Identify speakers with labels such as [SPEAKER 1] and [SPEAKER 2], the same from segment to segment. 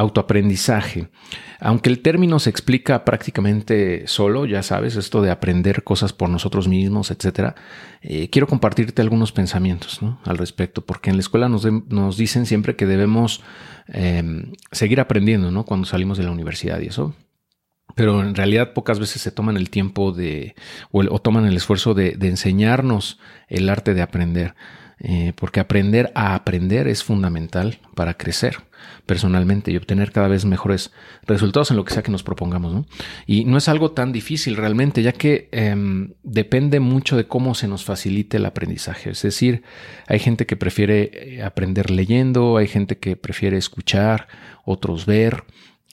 [SPEAKER 1] autoaprendizaje. Aunque el término se explica prácticamente solo, ya sabes, esto de aprender cosas por nosotros mismos, etcétera, eh, quiero compartirte algunos pensamientos al respecto, porque en la escuela nos, dicen siempre que debemos em, seguir aprendiendo ¿no? cuando salimos de la universidad y eso. Pero en realidad pocas veces se toman el tiempo de, o, toman el esfuerzo de enseñarnos el arte de aprender. Eh, porque aprender a aprender es fundamental para crecer personalmente y obtener cada vez mejores resultados en lo que sea que nos propongamos. Y no es algo tan difícil realmente, ya que em, depende mucho de cómo se nos facilite el aprendizaje. Es decir, hay gente que prefiere eh, aprender leyendo, hay gente que prefiere escuchar, otros ver.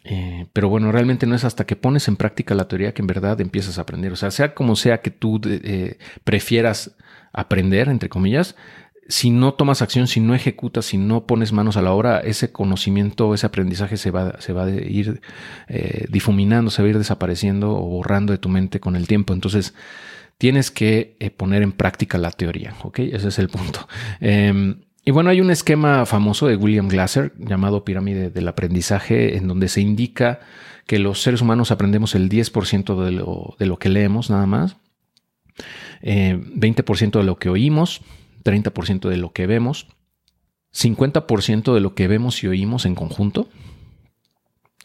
[SPEAKER 1] Eh, pero bueno, realmente no es hasta que pones en práctica la teoría que en verdad empiezas a aprender. O sea, sea como sea que tú prefieras aprender, entre comillas, si no tomas acción, si no ejecutas, si no pones manos a la obra, ese conocimiento, ese aprendizaje se va, se va a ir eh, difuminando, se va a ir desapareciendo o borrando de tu mente con el tiempo. Entonces, tienes que eh, poner en práctica la teoría, ¿ok? Ese es el punto. Em, y bueno, hay un esquema famoso de William Glasser llamado pirámide del aprendizaje, en donde se indica que los seres humanos aprendemos el 10% de lo, de lo que leemos nada más, 20% eh, de lo que oímos, 30% de lo que vemos, 50% de lo que vemos y oímos en conjunto.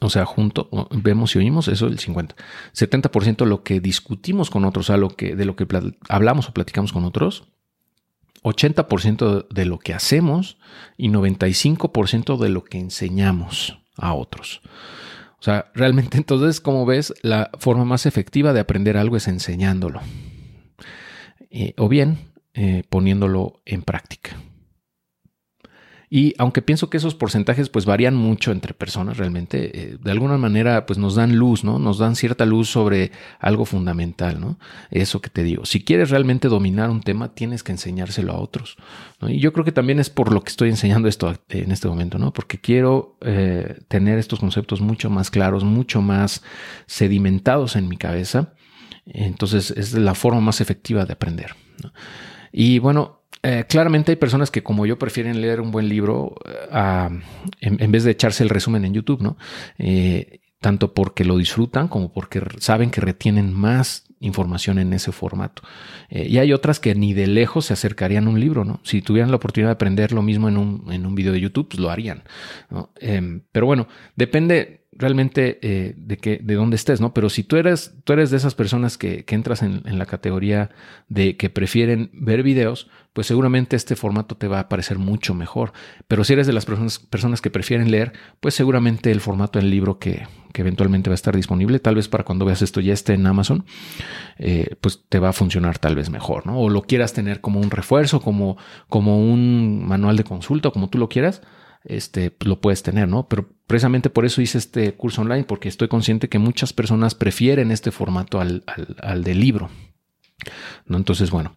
[SPEAKER 1] O sea, junto, vemos y oímos, eso es el 50. 70% de lo que discutimos con otros, lo que, de lo que hablamos o platicamos con otros. 80% de lo que hacemos y 95% de lo que enseñamos a otros. O sea, realmente entonces, como ves, la forma más efectiva de aprender algo es enseñándolo. Eh, o bien, eh, poniéndolo en práctica. Y aunque pienso que esos porcentajes pues varían mucho entre personas realmente, eh, de alguna manera pues nos dan luz, ¿no? Nos dan cierta luz sobre algo fundamental, ¿no? Eso que te digo. Si quieres realmente dominar un tema, tienes que enseñárselo a otros. Y yo creo que también es por lo que estoy enseñando esto en este momento, ¿no? Porque quiero eh, tener estos conceptos mucho más claros, mucho más sedimentados en mi cabeza. Entonces es la forma más efectiva de aprender. Y bueno, eh, claramente hay personas que como yo prefieren leer un buen libro eh, en, vez de echarse el resumen en YouTube, ¿no? Eh, tanto porque lo disfrutan como porque saben que retienen más información en ese formato. y hay otras que ni de lejos se acercarían a un libro, ¿no? Si tuvieran la oportunidad de aprender lo mismo en un, video de YouTube, pues lo harían. Em, pero bueno, depende realmente eh, de, que, de dónde estés, ¿no? Pero si tú eres, tú eres de esas personas que, entras en, la categoría de que prefieren ver videos, pues seguramente este formato te va a parecer mucho mejor. Pero si eres de las personas, personas que prefieren leer, pues seguramente el formato del libro que, eventualmente va a estar disponible, tal vez para cuando veas esto ya esté en Amazon, eh, pues te va a funcionar tal vez mejor, ¿no? O lo quieras tener como un refuerzo, como, como un manual de consulta, como tú lo quieras este, lo puedes tener, ¿no? Pero precisamente por eso hice este curso online, porque estoy consciente que muchas personas prefieren este formato al, al, del libro. ¿no? Entonces, bueno.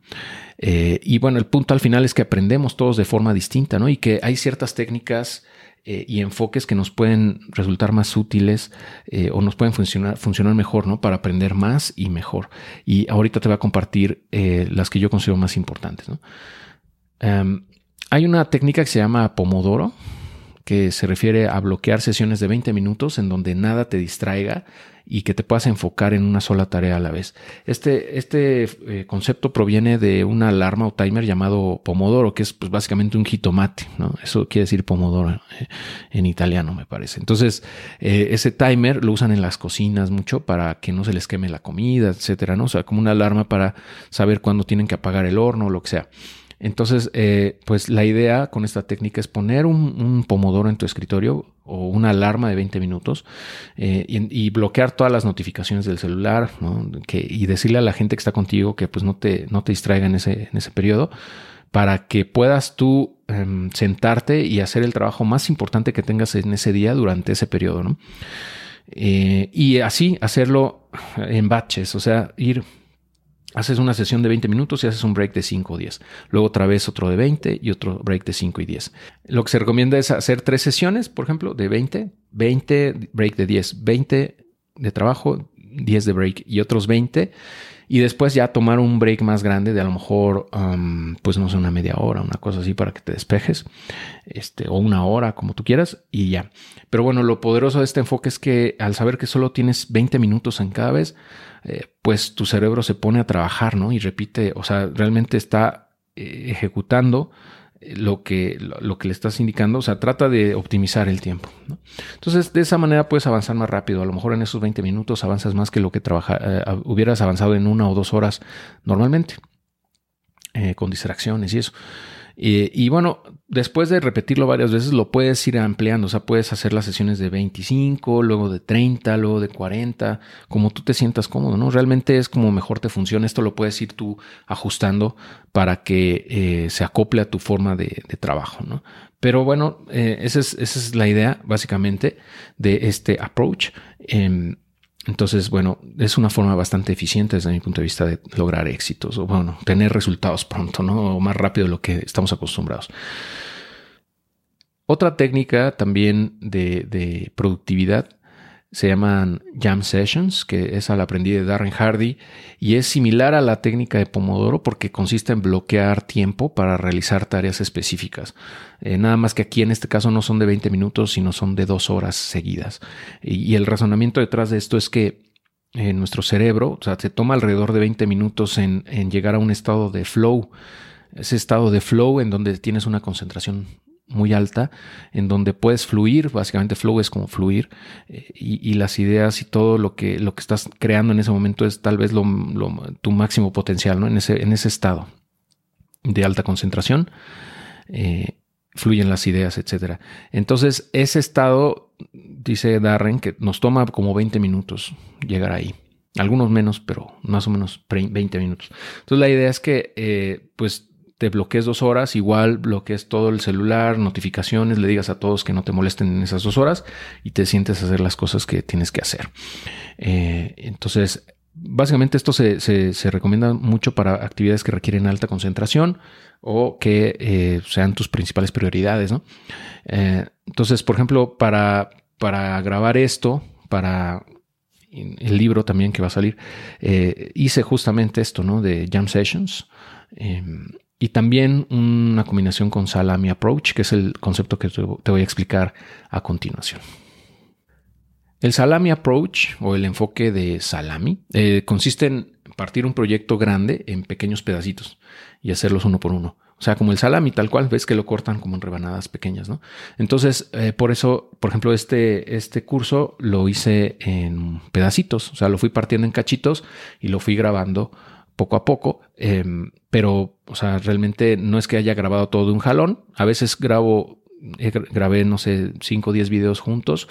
[SPEAKER 1] Eh, y bueno, el punto al final es que aprendemos todos de forma distinta, ¿no? Y que hay ciertas técnicas eh, y enfoques que nos pueden resultar más útiles eh, o nos pueden funcionar, funcionar mejor, ¿no? Para aprender más y mejor. Y ahorita te voy a compartir las que yo considero más importantes, ¿no? Em, hay una técnica que se llama Pomodoro, que se refiere a bloquear sesiones de 20 minutos en donde nada te distraiga y que te puedas enfocar en una sola tarea a la vez. Este, este eh, concepto proviene de una alarma o timer llamado Pomodoro, que es pues, básicamente un jitomate, ¿no? Eso quiere decir Pomodoro eh, en italiano, me parece. Entonces, eh, ese timer lo usan en las cocinas mucho para que no se les queme la comida, etcétera, ¿no? O sea, como una alarma para saber cuándo tienen que apagar el horno o lo que sea. Entonces, eh, pues la idea con esta técnica es poner un, pomodoro en tu escritorio o una alarma de 20 minutos eh, y, bloquear todas las notificaciones del celular y decirle a la gente que está contigo que pues no te, no te distraiga en ese, en ese periodo para que puedas tú em, sentarte y hacer el trabajo más importante que tengas en ese día durante ese periodo. ¿no? Eh, y así hacerlo en batches, o sea, ir Haces una sesión de 20 minutos y haces un break de 5 o 10. Luego otra vez otro de 20 y otro break de 5 y 10. Lo que se recomienda es hacer tres sesiones, por ejemplo, de 20, 20, break de 10, 20 de trabajo, 10 de break y otros 20. Y después ya tomar un break más grande de a lo mejor, pues no sé, una media hora, una cosa así para que te despejes, este, o una hora, como tú quieras, y ya. Pero bueno, lo poderoso de este enfoque es que al saber que solo tienes 20 minutos en cada vez, eh, pues tu cerebro se pone a trabajar, ¿no? Y repite, o sea, realmente está eh, ejecutando lo que, lo, que le estás indicando, o sea, trata de optimizar el tiempo. Entonces, de esa manera puedes avanzar más rápido. A lo mejor en esos 20 minutos avanzas más que lo que trabaja, eh, hubieras avanzado en una o dos horas normalmente, eh, con distracciones y eso. Y, bueno, después de repetirlo varias veces, lo puedes ir ampliando. O sea, puedes hacer las sesiones de 25, luego de 30, luego de 40, como tú te sientas cómodo, ¿no? Realmente es como mejor te funciona. Esto lo puedes ir tú ajustando para que eh, se acople a tu forma de, trabajo, ¿no? Pero bueno, eh, esa, es, esa, es, la idea básicamente de este approach. Em, entonces, bueno, es una forma bastante eficiente desde mi punto de vista de lograr éxitos o, bueno, tener resultados pronto, ¿no? O más rápido de lo que estamos acostumbrados. Otra técnica también de, de productividad se llaman Jam Sessions, que esa la aprendí de Darren Hardy y es similar a la técnica de Pomodoro porque consiste en bloquear tiempo para realizar tareas específicas. Eh, nada más que aquí en este caso no son de 20 minutos, sino son de dos horas seguidas. Y, el razonamiento detrás de esto es que eh, nuestro cerebro, o sea, se toma alrededor de 20 minutos en llegar a un estado de flow. Ese estado de flow en donde tienes una concentración muy alta, en donde puedes fluir, básicamente flow es como fluir, eh, y, las ideas y todo lo que, lo que estás creando en ese momento es tal vez lo, tu máximo potencial, ¿no? En ese, en ese estado de alta concentración, eh, fluyen las ideas, etc. Entonces, ese estado, dice Darren, que nos toma como 20 minutos llegar ahí. Algunos menos, pero más o menos 20 minutos. Entonces, la idea es que, eh, pues, te bloquees dos horas, igual bloquees todo el celular, notificaciones, le digas a todos que no te molesten en esas dos horas y te sientes a hacer las cosas que tienes que hacer. Eh, entonces, básicamente esto se, recomienda mucho para actividades que requieren alta concentración o que eh, sean tus principales prioridades. Eh, entonces, por ejemplo, para, para grabar esto, para el libro también que va a salir, hice justamente esto, ¿no? De Jam Sessions. Em, y también una combinación con Salami Approach, que es el concepto que te voy a explicar a continuación. El Salami Approach o el enfoque de Salami eh, consiste en partir un proyecto grande en pequeños pedacitos y hacerlos uno por uno. O sea, como el salami, tal cual, ves que lo cortan como en rebanadas pequeñas, ¿no? Entonces, eh, por eso, por ejemplo, este, este curso lo hice en pedacitos, o sea, lo fui partiendo en cachitos y lo fui grabando poco a poco, em, pero, o sea, realmente no es que haya grabado todo de un jalón. A veces grabo, grabé, no sé, 5 o 10 videos juntos,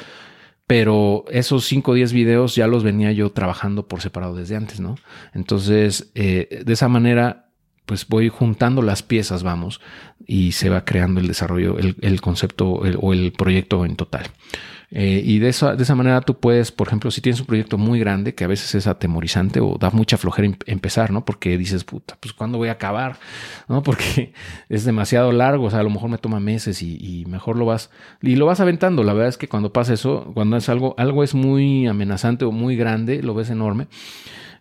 [SPEAKER 1] pero esos 5 o 10 videos ya los venía yo trabajando por separado desde antes, ¿no? Entonces, eh, de esa manera, pues voy juntando las piezas, vamos, y se va creando el desarrollo, el, concepto o el proyecto en total. Eh, y de esa, de esa manera tú puedes, por ejemplo, si tienes un proyecto muy grande que a veces es atemorizante o da mucha flojera em, empezar, ¿no? Porque dices, puta, pues ¿cuándo voy a acabar? ¿No? Porque es demasiado largo, o sea, a lo mejor me toma meses y, mejor lo vas, y lo vas aventando. La verdad es que cuando pasa eso, cuando es algo, algo es muy amenazante o muy grande, lo ves enorme.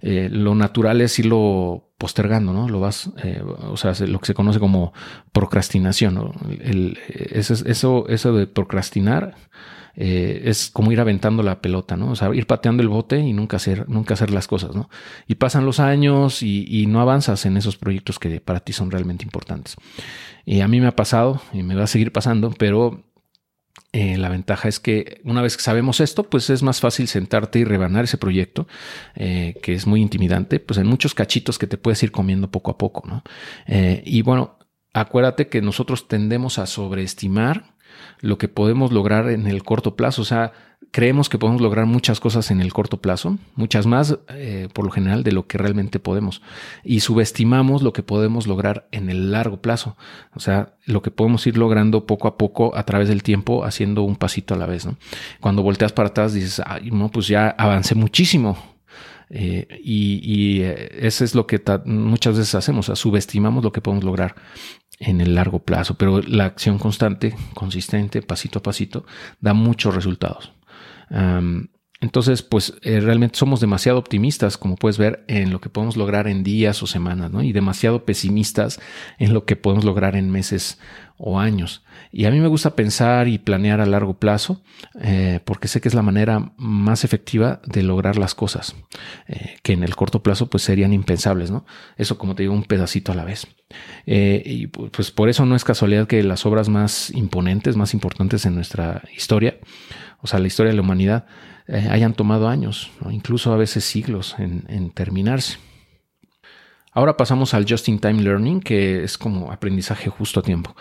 [SPEAKER 1] Eh, lo natural es irlo postergando, ¿no? Lo vas, eh, o sea, lo que se conoce como procrastinación, ¿no? Eso, eso, de procrastinar eh, es como ir aventando la pelota, ¿no? O sea, ir pateando el bote y nunca hacer, nunca hacer las cosas, ¿no? Y pasan los años y, no avanzas en esos proyectos que para ti son realmente importantes. Y a mí me ha pasado y me va a seguir pasando, pero eh, la ventaja es que una vez que sabemos esto, pues es más fácil sentarte y rebanar ese proyecto, eh, que es muy intimidante, pues en muchos cachitos que te puedes ir comiendo poco a poco, ¿no? y bueno, acuérdate que nosotros tendemos a sobreestimar lo que podemos lograr en el corto plazo. O sea, creemos que podemos lograr muchas cosas en el corto plazo, muchas más eh, por lo general de lo que realmente podemos. Y subestimamos lo que podemos lograr en el largo plazo. O sea, lo que podemos ir logrando poco a poco a través del tiempo, haciendo un pasito a la vez. ¿no? Cuando volteas para atrás dices, ay, no, pues ya avancé muchísimo. Eh, y, y eh, eso es lo que muchas veces hacemos, o sea, subestimamos lo que podemos lograr en el largo plazo, pero la acción constante, consistente, pasito a pasito, da muchos resultados. Entonces, pues eh, realmente somos demasiado optimistas, como puedes ver, en lo que podemos lograr en días o semanas, ¿no? Y demasiado pesimistas en lo que podemos lograr en meses o años. Y a mí me gusta pensar y planear a largo plazo, eh, porque sé que es la manera más efectiva de lograr las cosas, eh, que en el corto plazo pues serían impensables, ¿no? Eso, como te digo, un pedacito a la vez. y pues por eso no es casualidad que las obras más imponentes, más importantes en nuestra historia, o sea, la historia de la humanidad, eh, hayan tomado años, incluso a veces siglos en, terminarse. Ahora pasamos al Just-in-Time Learning, que es como aprendizaje justo a tiempo.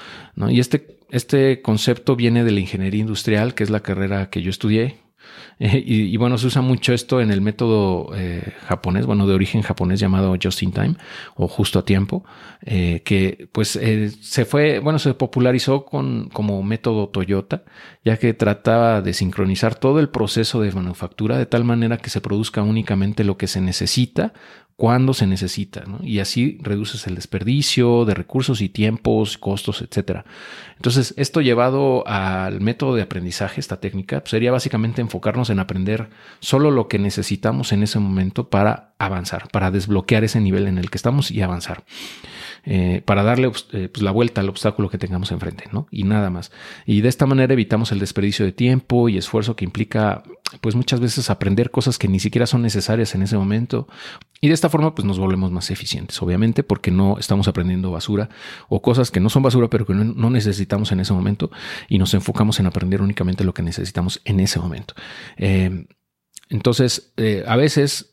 [SPEAKER 1] Y este, este concepto viene de la ingeniería industrial, que es la carrera que yo estudié, y, bueno, se usa mucho esto en el método eh, japonés, bueno, de origen japonés llamado just in time o justo a tiempo, eh, que pues eh, se fue, bueno, se popularizó con, como método Toyota, ya que trataba de sincronizar todo el proceso de manufactura de tal manera que se produzca únicamente lo que se necesita cuando se necesita, y así reduces el desperdicio de recursos y tiempos, costos, etcétera. Entonces, esto llevado al método de aprendizaje, esta técnica, pues, sería básicamente enfocarnos en aprender solo lo que necesitamos en ese momento para avanzar, para desbloquear ese nivel en el que estamos y avanzar. Eh, para darle eh, pues, la vuelta al obstáculo que tengamos enfrente, ¿no? Y nada más. Y de esta manera evitamos el desperdicio de tiempo y esfuerzo que implica, pues muchas veces aprender cosas que ni siquiera son necesarias en ese momento. Y de esta forma, pues nos volvemos más eficientes, obviamente, porque no estamos aprendiendo basura o cosas que no son basura, pero que no, necesitamos en ese momento y nos enfocamos en aprender únicamente lo que necesitamos en ese momento. Eh, entonces, a veces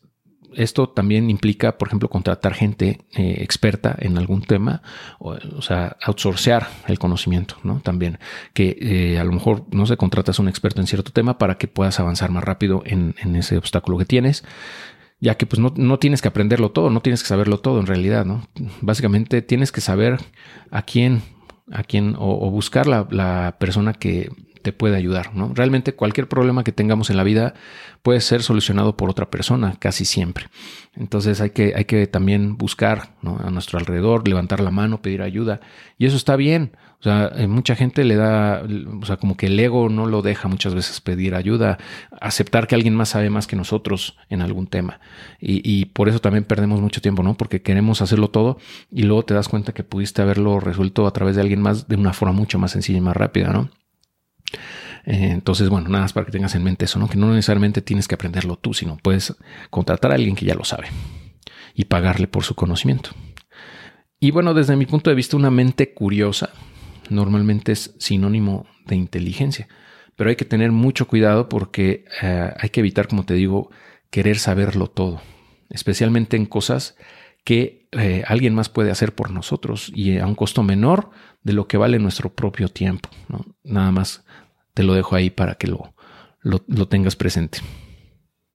[SPEAKER 1] esto también implica, por ejemplo, contratar gente eh, experta en algún tema, o, sea, outsourcear el conocimiento, ¿no? También que eh, a lo mejor no se contratas un experto en cierto tema para que puedas avanzar más rápido en, ese obstáculo que tienes ya que pues no, tienes que aprenderlo todo, no tienes que saberlo todo en realidad, ¿no? Básicamente tienes que saber a quién, a quién, o, buscar la, la, persona que te puede ayudar. ¿no? Realmente cualquier problema que tengamos en la vida puede ser solucionado por otra persona, casi siempre. Entonces hay que, hay que también buscar a nuestro alrededor, levantar la mano, pedir ayuda. Y eso está bien. O sea, eh, mucha gente le da, o sea, como que el ego no lo deja muchas veces pedir ayuda, aceptar que alguien más sabe más que nosotros en algún tema. Y, y por eso también perdemos mucho tiempo, ¿no? Porque queremos hacerlo todo y luego te das cuenta que pudiste haberlo resuelto a través de alguien más de una forma mucho más sencilla y más rápida, ¿no? Eh, entonces, bueno, nada más para que tengas en mente eso, ¿no? Que no necesariamente tienes que aprenderlo tú, sino puedes contratar a alguien que ya lo sabe y pagarle por su conocimiento. Y bueno, desde mi punto de vista, una mente curiosa normalmente es sinónimo de inteligencia, pero hay que tener mucho cuidado porque eh, hay que evitar, como te digo, querer saberlo todo, especialmente en cosas que eh, alguien más puede hacer por nosotros y a un costo menor de lo que vale nuestro propio tiempo. Nada más te lo dejo ahí para que lo, tengas presente.